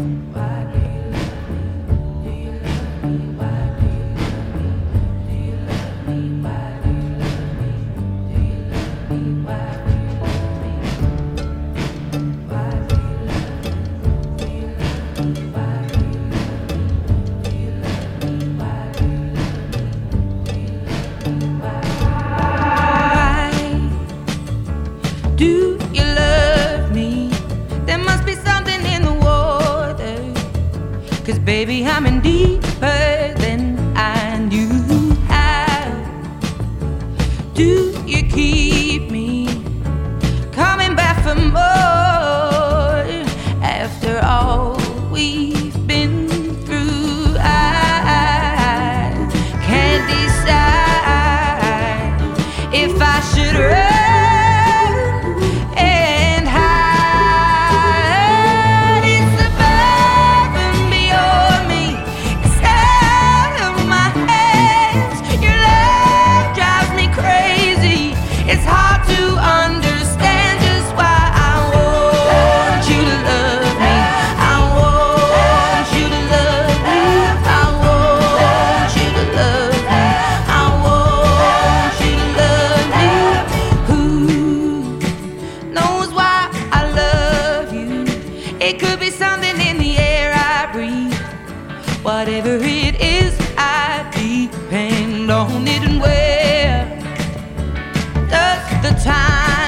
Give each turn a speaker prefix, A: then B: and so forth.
A: Why do you love me? Why? Cause baby, I'm in deeper than I knew how. Do you keep? It could be something in the air I breathe. Whatever it is, I depend on it. And where does the time?